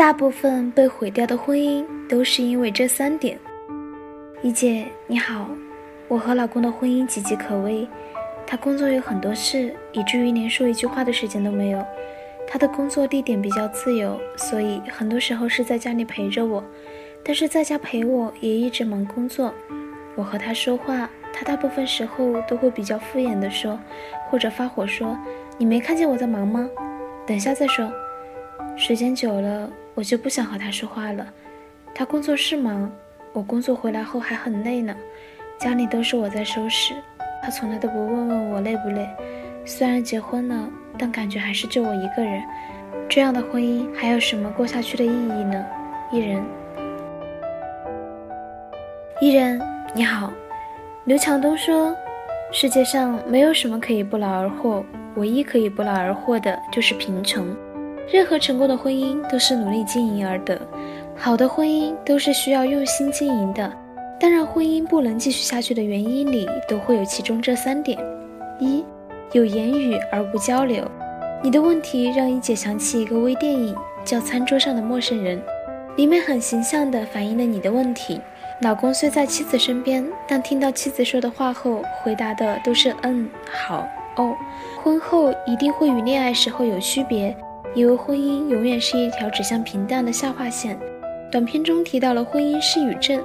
大部分被毁掉的婚姻都是因为这三点。一姐你好，我和老公的婚姻岌岌可危，他工作有很多事，以至于连说一句话的时间都没有。他的工作地点比较自由，所以很多时候是在家里陪着我，但是在家陪我也一直忙工作。我和他说话，他大部分时候都会比较敷衍的说，或者发火说：“你没看见我在忙吗？等下再说。”时间久了，我就不想和他说话了。他工作是忙，我工作回来后还很累呢，家里都是我在收拾，他从来都不问问我累不累。虽然结婚了。但感觉还是就我一个人，这样的婚姻还有什么过下去的意义呢？艺人，艺人你好，刘强东说，世界上没有什么可以不劳而获，唯一可以不劳而获的就是贫穷。任何成功的婚姻都是努力经营而得，好的婚姻都是需要用心经营的。当然婚姻不能继续下去的原因里，都会有其中这三点：一。有言语而无交流，你的问题让一姐想起一个微电影，叫《餐桌上的陌生人》，里面很形象地反映了你的问题。老公虽在妻子身边，但听到妻子说的话后，回答的都是嗯、好、哦。婚后一定会与恋爱时候有区别，以为婚姻永远是一条指向平淡的下划线。短片中提到了婚姻失语症，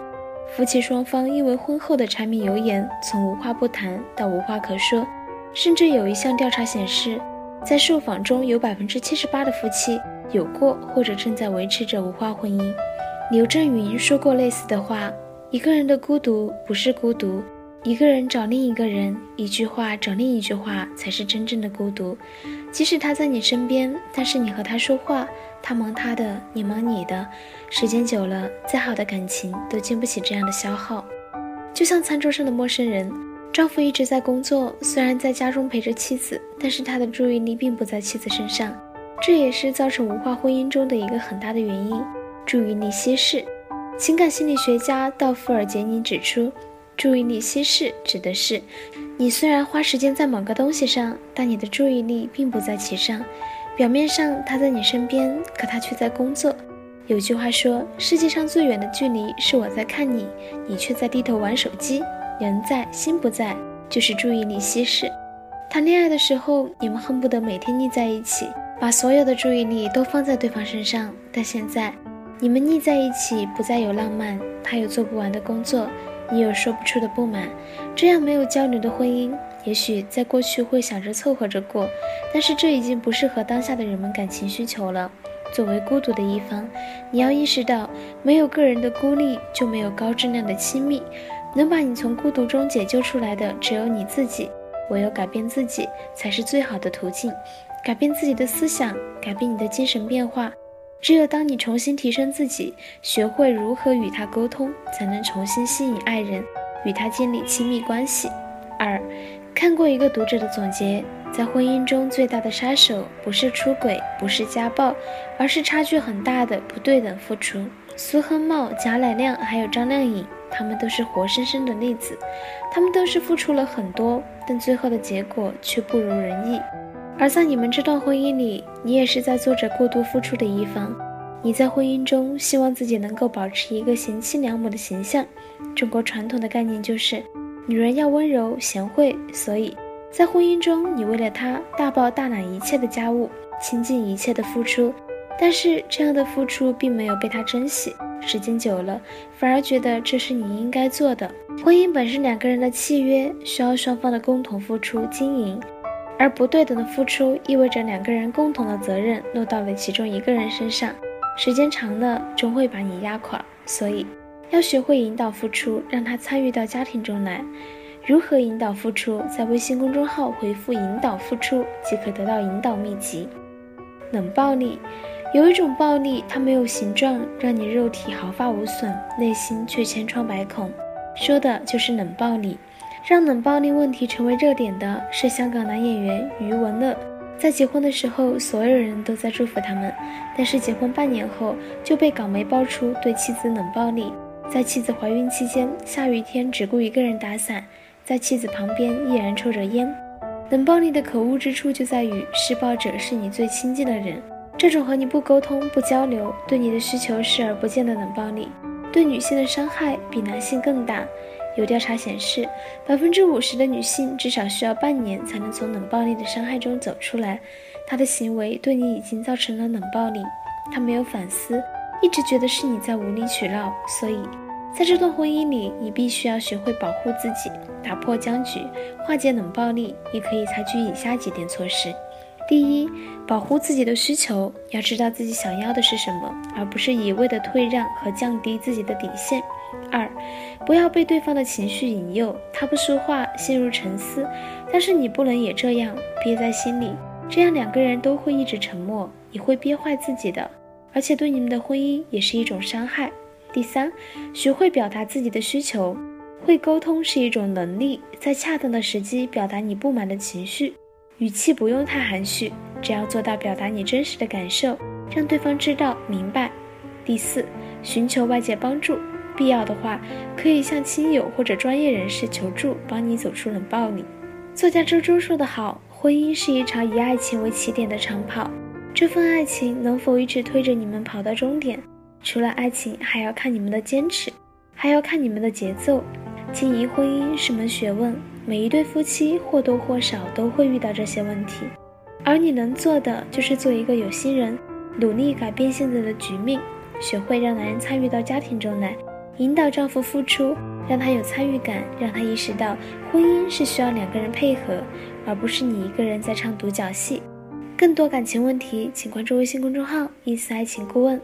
夫妻双方因为婚后的柴米油盐，从无话不谈到无话可说。甚至有一项调查显示，在受访中有百分之七十八的夫妻有过或者正在维持着无话婚姻。刘震云说过类似的话：“一个人的孤独不是孤独，一个人找另一个人，一句话找另一句话才是真正的孤独。即使他在你身边，但是你和他说话，他忙他的，你忙你的，时间久了，再好的感情都经不起这样的消耗。就像餐桌上的陌生人。”丈夫一直在工作，虽然在家中陪着妻子，但是他的注意力并不在妻子身上，这也是造成无话婚姻中的一个很大的原因——注意力稀释。情感心理学家道夫尔杰尼指出，注意力稀释指的是你虽然花时间在某个东西上，但你的注意力并不在其上。表面上他在你身边，可他却在工作。有句话说：“世界上最远的距离是我在看你，你却在低头玩手机。”人在心不在，就是注意力稀释。谈恋爱的时候，你们恨不得每天腻在一起，把所有的注意力都放在对方身上。但现在，你们腻在一起，不再有浪漫，他有做不完的工作，你有说不出的不满。这样没有交流的婚姻，也许在过去会想着凑合着过，但是这已经不适合当下的人们感情需求了。作为孤独的一方，你要意识到，没有个人的孤立，就没有高质量的亲密。能把你从孤独中解救出来的只有你自己，唯有改变自己才是最好的途径。改变自己的思想，改变你的精神变化。只有当你重新提升自己，学会如何与他沟通，才能重新吸引爱人，与他建立亲密关系。二，看过一个读者的总结，在婚姻中最大的杀手不是出轨，不是家暴，而是差距很大的不对等付出。苏亨茂、贾乃亮还有张靓颖。他们都是活生生的例子，他们都是付出了很多，但最后的结果却不如人意。而在你们这段婚姻里，你也是在做着过度付出的一方。你在婚姻中希望自己能够保持一个贤妻良母的形象。中国传统的概念就是女人要温柔贤惠，所以在婚姻中，你为了他大包大揽一切的家务，倾尽一切的付出。但是这样的付出并没有被他珍惜。时间久了，反而觉得这是你应该做的。婚姻本是两个人的契约，需要双方的共同付出经营，而不对等的付出意味着两个人共同的责任落到了其中一个人身上，时间长了终会把你压垮。所以，要学会引导付出，让他参与到家庭中来。如何引导付出？在微信公众号回复“引导付出”即可得到引导秘籍。冷暴力。有一种暴力，它没有形状，让你肉体毫发无损，内心却千疮百孔。说的就是冷暴力。让冷暴力问题成为热点的是香港男演员余文乐。在结婚的时候，所有人都在祝福他们，但是结婚半年后就被港媒爆出对妻子冷暴力。在妻子怀孕期间，下雨天只顾一个人打伞，在妻子旁边依然抽着烟。冷暴力的可恶之处就在于施暴者是你最亲近的人。这种和你不沟通、不交流，对你的需求视而不见的冷暴力，对女性的伤害比男性更大。有调查显示，百分之五十的女性至少需要半年才能从冷暴力的伤害中走出来。她的行为对你已经造成了冷暴力，她没有反思，一直觉得是你在无理取闹。所以，在这段婚姻里，你必须要学会保护自己，打破僵局，化解冷暴力。你可以采取以下几点措施：第一，保护自己的需求，要知道自己想要的是什么，而不是一味的退让和降低自己的底线。二，不要被对方的情绪引诱，他不说话，陷入沉思，但是你不能也这样憋在心里，这样两个人都会一直沉默，你会憋坏自己的，而且对你们的婚姻也是一种伤害。第三，学会表达自己的需求，会沟通是一种能力，在恰当的时机表达你不满的情绪，语气不用太含蓄，只要做到表达你真实的感受，让对方知道明白。第四，寻求外界帮助。必要的话，可以向亲友或者专业人士求助，帮你走出冷暴力。作家周周说得好：“婚姻是一场以爱情为起点的长跑，这份爱情能否一直推着你们跑到终点，除了爱情，还要看你们的坚持，还要看你们的节奏。经营婚姻是门学问，每一对夫妻或多或少都会遇到这些问题，而你能做的就是做一个有心人，努力改变现在的局面，学会让男人参与到家庭中来。”引导丈夫付出，让他有参与感，让他意识到婚姻是需要两个人配合，而不是你一个人在唱独角戏。更多感情问题，请关注微信公众号“一丝爱情顾问”。